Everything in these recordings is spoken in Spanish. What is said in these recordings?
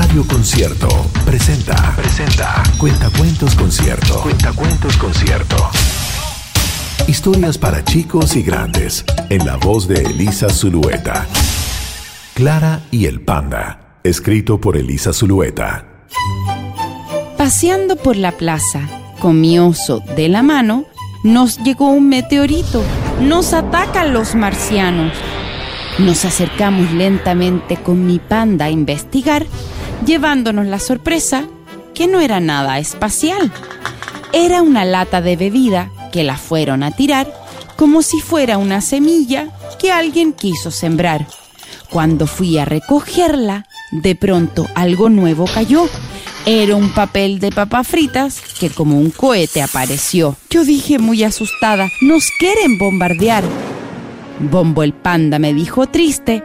Radio Concierto presenta. Presenta. Cuentacuentos Concierto. Cuentacuentos Concierto. Historias para chicos y grandes. En la voz de Elisa Zulueta. Clara y el Panda. Escrito por Elisa Zulueta. Paseando por la plaza, con mi oso de la mano, nos llegó un meteorito. Nos atacan los marcianos. Nos acercamos lentamente con mi panda a investigar, llevándonos la sorpresa que no era nada espacial. Era una lata de bebida que la fueron a tirar como si fuera una semilla que alguien quiso sembrar. Cuando fui a recogerla, de pronto algo nuevo cayó. Era un papel de papas fritas que como un cohete apareció. Yo dije muy asustada, nos quieren bombardear. Bombo el panda me dijo triste,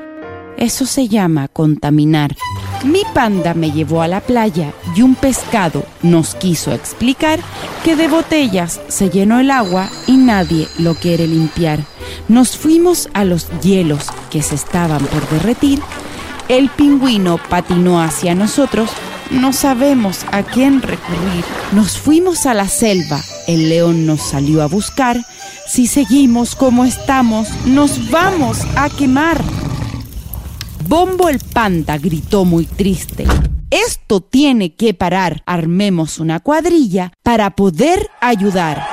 eso se llama contaminar. Mi panda me llevó a la playa y un pescado nos quiso explicar que de botellas se llenó el agua y nadie lo quiere limpiar. Nos fuimos a los hielos que se estaban por derretir. El pingüino patinó hacia nosotros. No sabemos a quién recurrir. Nos fuimos a la selva. El león nos salió a buscar. Si seguimos como estamos, nos vamos a quemar. Bombo el panda gritó muy triste. Esto tiene que parar. Armemos una cuadrilla para poder ayudar.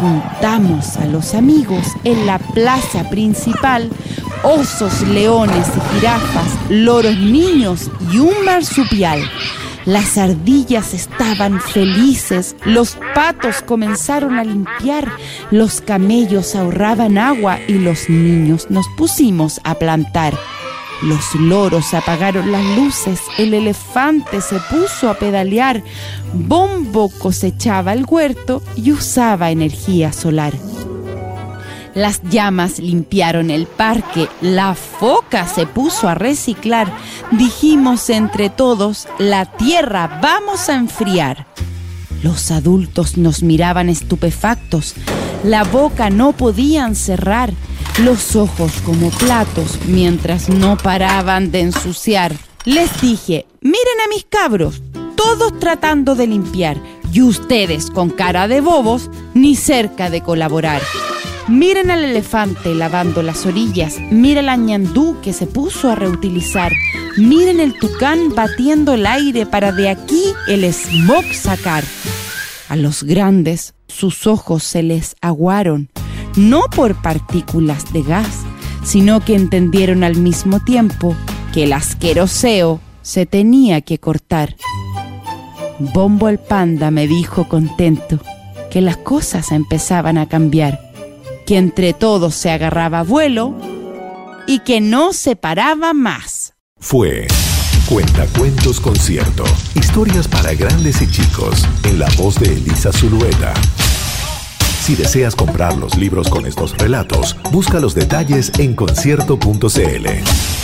Juntamos a los amigos en la plaza principal, osos, leones jirafas, loros niños y un marsupial. Las ardillas estaban felices, los patos comenzaron a limpiar, los camellos ahorraban agua y los niños nos pusimos a plantar. Los loros apagaron las luces, el elefante se puso a pedalear, Bombo cosechaba el huerto y usaba energía solar. Las llamas limpiaron el parque, la foca se puso a reciclar. Dijimos entre todos, la tierra vamos a enfriar. Los adultos nos miraban estupefactos, la boca no podían cerrar, los ojos como platos mientras no paraban de ensuciar. Les dije, miren a mis cabros, todos tratando de limpiar y ustedes con cara de bobos ni cerca de colaborar. Miren al elefante lavando las orillas, miren al ñandú que se puso a reutilizar, miren el tucán batiendo el aire para de aquí el smog sacar. A los grandes sus ojos se les aguaron, no por partículas de gas, sino que entendieron al mismo tiempo que el asqueroseo se tenía que cortar. Bombo el panda me dijo contento que las cosas empezaban a cambiar que entre todos se agarraba vuelo y que no se paraba más. Fue Cuentacuentos Concierto. Historias para grandes y chicos en la voz de Elisa Zulueta. Si deseas comprar los libros con estos relatos, busca los detalles en concierto.cl.